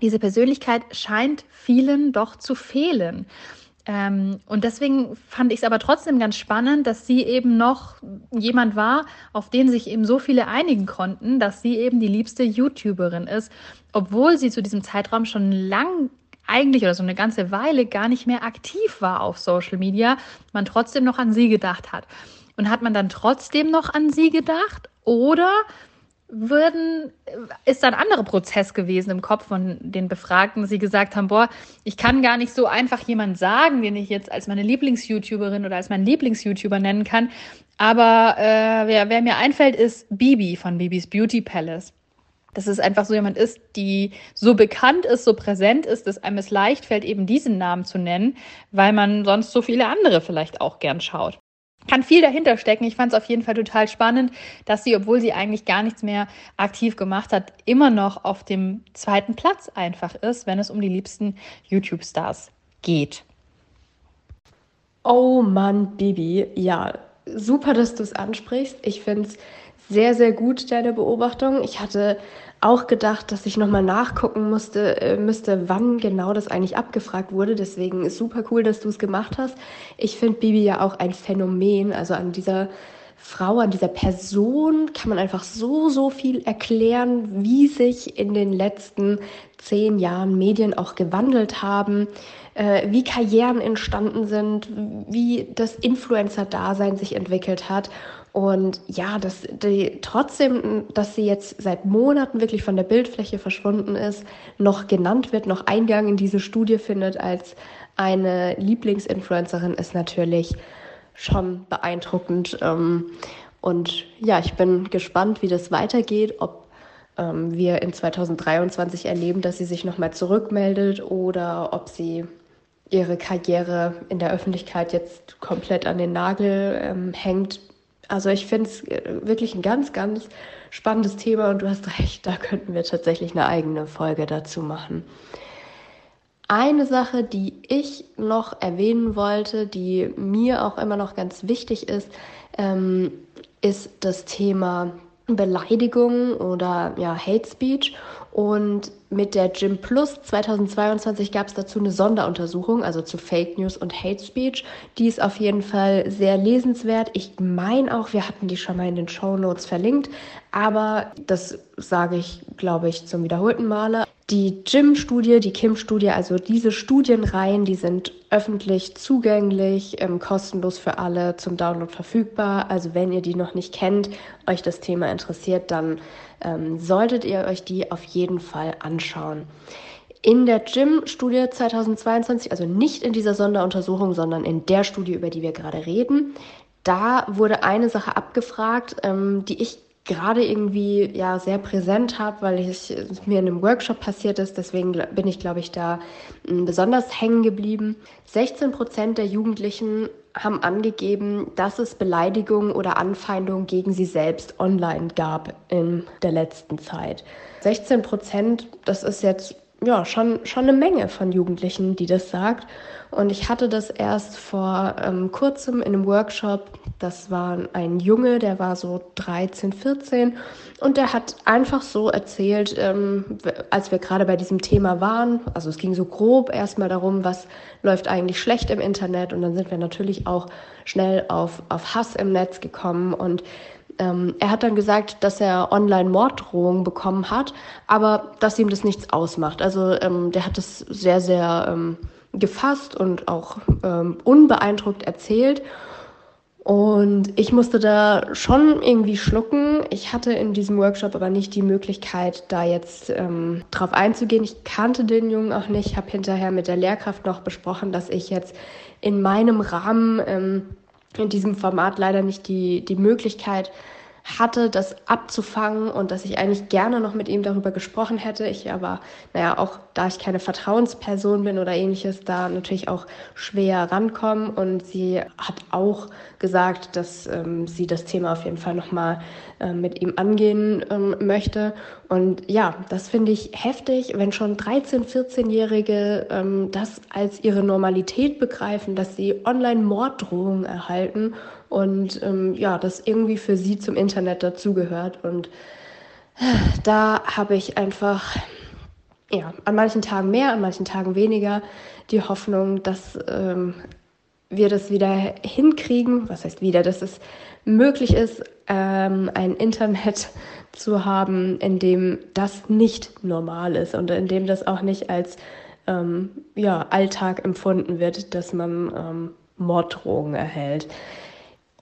diese Persönlichkeit scheint vielen doch zu fehlen. Ähm, und deswegen fand ich es aber trotzdem ganz spannend, dass sie eben noch jemand war, auf den sich eben so viele einigen konnten, dass sie eben die liebste YouTuberin ist, obwohl sie zu diesem Zeitraum schon lang eigentlich oder so eine ganze Weile gar nicht mehr aktiv war auf Social Media, man trotzdem noch an sie gedacht hat. Und hat man dann trotzdem noch an sie gedacht oder würden, ist da ein anderer Prozess gewesen im Kopf von den Befragten, sie gesagt haben, boah, ich kann gar nicht so einfach jemand sagen, den ich jetzt als meine Lieblings-YouTuberin oder als meinen Lieblings-YouTuber nennen kann. Aber äh, wer, wer mir einfällt, ist Bibi von Bibis Beauty Palace dass es einfach so jemand ist, die so bekannt ist, so präsent ist, dass einem es leicht fällt, eben diesen Namen zu nennen, weil man sonst so viele andere vielleicht auch gern schaut. Kann viel dahinter stecken. Ich fand es auf jeden Fall total spannend, dass sie, obwohl sie eigentlich gar nichts mehr aktiv gemacht hat, immer noch auf dem zweiten Platz einfach ist, wenn es um die liebsten YouTube-Stars geht. Oh Mann, Bibi, ja, super, dass du es ansprichst. Ich finde es sehr, sehr gut, deine Beobachtung. Ich hatte auch gedacht, dass ich nochmal nachgucken musste, äh, müsste, wann genau das eigentlich abgefragt wurde. Deswegen ist super cool, dass du es gemacht hast. Ich finde Bibi ja auch ein Phänomen. Also an dieser Frau, an dieser Person kann man einfach so, so viel erklären, wie sich in den letzten zehn Jahren Medien auch gewandelt haben, äh, wie Karrieren entstanden sind, wie das Influencer-Dasein sich entwickelt hat. Und ja, dass die, trotzdem, dass sie jetzt seit Monaten wirklich von der Bildfläche verschwunden ist, noch genannt wird, noch Eingang in diese Studie findet als eine Lieblingsinfluencerin, ist natürlich schon beeindruckend. Ähm, und ja, ich bin gespannt, wie das weitergeht, ob ähm, wir in 2023 erleben, dass sie sich nochmal zurückmeldet oder ob sie ihre Karriere in der Öffentlichkeit jetzt komplett an den Nagel ähm, hängt. Also ich finde es äh, wirklich ein ganz, ganz spannendes Thema und du hast recht, da könnten wir tatsächlich eine eigene Folge dazu machen. Eine Sache, die ich noch erwähnen wollte, die mir auch immer noch ganz wichtig ist, ähm, ist das Thema Beleidigung oder ja, Hate Speech. Und mit der Gym Plus 2022 gab es dazu eine Sonderuntersuchung, also zu Fake News und Hate Speech. Die ist auf jeden Fall sehr lesenswert. Ich meine auch, wir hatten die schon mal in den Show Notes verlinkt, aber das sage ich, glaube ich, zum wiederholten Male. Die Gym-Studie, die Kim-Studie, also diese Studienreihen, die sind öffentlich zugänglich, ähm, kostenlos für alle zum Download verfügbar. Also wenn ihr die noch nicht kennt, euch das Thema interessiert, dann ähm, solltet ihr euch die auf jeden Fall anschauen. In der Gym-Studie 2022, also nicht in dieser Sonderuntersuchung, sondern in der Studie, über die wir gerade reden, da wurde eine Sache abgefragt, ähm, die ich gerade irgendwie ja sehr präsent habe, weil es mir in einem Workshop passiert ist. Deswegen bin ich, glaube ich, da hm, besonders hängen geblieben. 16 Prozent der Jugendlichen haben angegeben, dass es Beleidigungen oder Anfeindungen gegen sie selbst online gab in der letzten Zeit. 16 Prozent, das ist jetzt ja schon, schon eine Menge von Jugendlichen, die das sagt. Und ich hatte das erst vor ähm, kurzem in einem Workshop. Das war ein Junge, der war so 13, 14 und der hat einfach so erzählt, ähm, als wir gerade bei diesem Thema waren. Also es ging so grob erstmal darum, was läuft eigentlich schlecht im Internet und dann sind wir natürlich auch schnell auf, auf Hass im Netz gekommen und ähm, er hat dann gesagt, dass er online Morddrohungen bekommen hat, aber dass ihm das nichts ausmacht. Also ähm, der hat es sehr, sehr ähm, gefasst und auch ähm, unbeeindruckt erzählt. Und ich musste da schon irgendwie schlucken. Ich hatte in diesem Workshop aber nicht die Möglichkeit, da jetzt ähm, drauf einzugehen. Ich kannte den Jungen auch nicht. Ich habe hinterher mit der Lehrkraft noch besprochen, dass ich jetzt in meinem Rahmen ähm, in diesem Format leider nicht die, die Möglichkeit hatte, das abzufangen und dass ich eigentlich gerne noch mit ihm darüber gesprochen hätte. Ich aber, naja, auch da ich keine Vertrauensperson bin oder ähnliches, da natürlich auch schwer rankommen. Und sie hat auch gesagt, dass ähm, sie das Thema auf jeden Fall nochmal äh, mit ihm angehen ähm, möchte. Und ja, das finde ich heftig, wenn schon 13-, 14-Jährige ähm, das als ihre Normalität begreifen, dass sie Online-Morddrohungen erhalten und ähm, ja, das irgendwie für sie zum Internet dazugehört. Und da habe ich einfach, ja, an manchen Tagen mehr, an manchen Tagen weniger die Hoffnung, dass ähm, wir das wieder hinkriegen, was heißt wieder, dass es möglich ist, ähm, ein Internet *laughs* zu haben, in dem das nicht normal ist und in dem das auch nicht als ähm, ja, Alltag empfunden wird, dass man ähm, Morddrohungen erhält.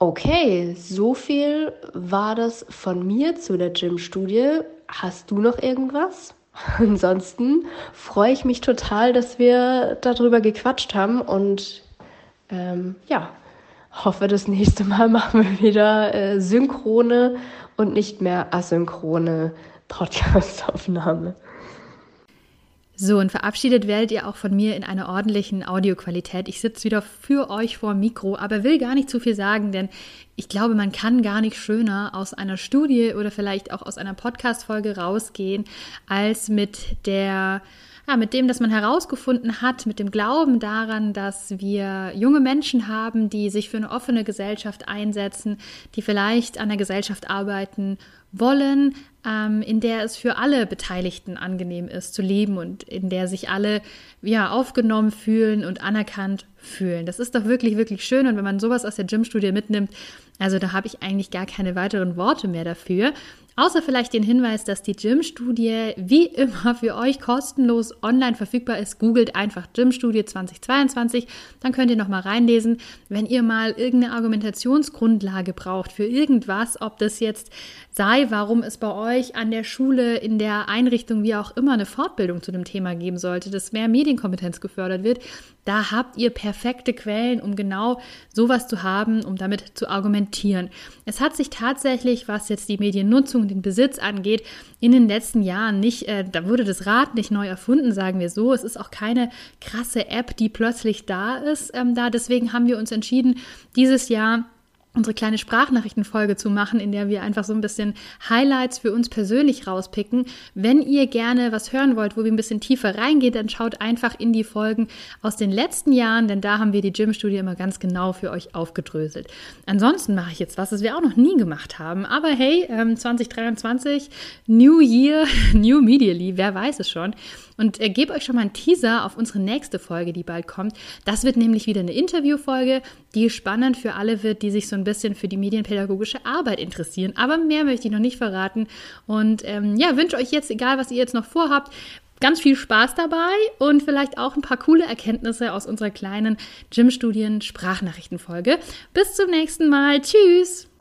Okay, so viel war das von mir zu der Gym-Studie. Hast du noch irgendwas? *laughs* Ansonsten freue ich mich total, dass wir darüber gequatscht haben und ähm, ja, hoffe, das nächste Mal *laughs* machen wir wieder äh, synchrone und nicht mehr asynchrone Podcast-Aufnahme. So, und verabschiedet werdet ihr auch von mir in einer ordentlichen Audioqualität. Ich sitze wieder für euch vor dem Mikro, aber will gar nicht zu viel sagen, denn ich glaube, man kann gar nicht schöner aus einer Studie oder vielleicht auch aus einer Podcast-Folge rausgehen, als mit der ja, mit dem, dass man herausgefunden hat, mit dem Glauben daran, dass wir junge Menschen haben, die sich für eine offene Gesellschaft einsetzen, die vielleicht an der Gesellschaft arbeiten wollen, ähm, in der es für alle Beteiligten angenehm ist zu leben und in der sich alle ja aufgenommen fühlen und anerkannt fühlen. Das ist doch wirklich, wirklich schön. Und wenn man sowas aus der Gym-Studie mitnimmt, Also da habe ich eigentlich gar keine weiteren Worte mehr dafür. Außer vielleicht den Hinweis, dass die Gym-Studie wie immer für euch kostenlos online verfügbar ist. Googelt einfach Gym-Studie 2022, dann könnt ihr nochmal reinlesen. Wenn ihr mal irgendeine Argumentationsgrundlage braucht für irgendwas, ob das jetzt sei, warum es bei euch an der Schule, in der Einrichtung, wie auch immer, eine Fortbildung zu dem Thema geben sollte, dass mehr Medienkompetenz gefördert wird, da habt ihr perfekte Quellen, um genau sowas zu haben, um damit zu argumentieren. Es hat sich tatsächlich, was jetzt die Mediennutzung und den Besitz angeht, in den letzten Jahren nicht, äh, da wurde das Rad nicht neu erfunden, sagen wir so. Es ist auch keine krasse App, die plötzlich da ist, ähm, da. Deswegen haben wir uns entschieden, dieses Jahr unsere kleine Sprachnachrichtenfolge zu machen, in der wir einfach so ein bisschen Highlights für uns persönlich rauspicken. Wenn ihr gerne was hören wollt, wo wir ein bisschen tiefer reingehen, dann schaut einfach in die Folgen aus den letzten Jahren, denn da haben wir die Gym-Studie immer ganz genau für euch aufgedröselt. Ansonsten mache ich jetzt was, das wir auch noch nie gemacht haben. Aber hey, 2023, ähm, New Year, *laughs* New Medially, wer weiß es schon. Und äh, gebe euch schon mal einen Teaser auf unsere nächste Folge, die bald kommt. Das wird nämlich wieder eine Interviewfolge, die spannend für alle wird, die sich so ein bisschen für die medienpädagogische Arbeit interessieren. Aber mehr möchte ich noch nicht verraten. Und ähm, ja, wünsche euch jetzt, egal was ihr jetzt noch vorhabt, ganz viel Spaß dabei und vielleicht auch ein paar coole Erkenntnisse aus unserer kleinen Gym-Studien-Sprachnachrichtenfolge. Bis zum nächsten Mal. Tschüss!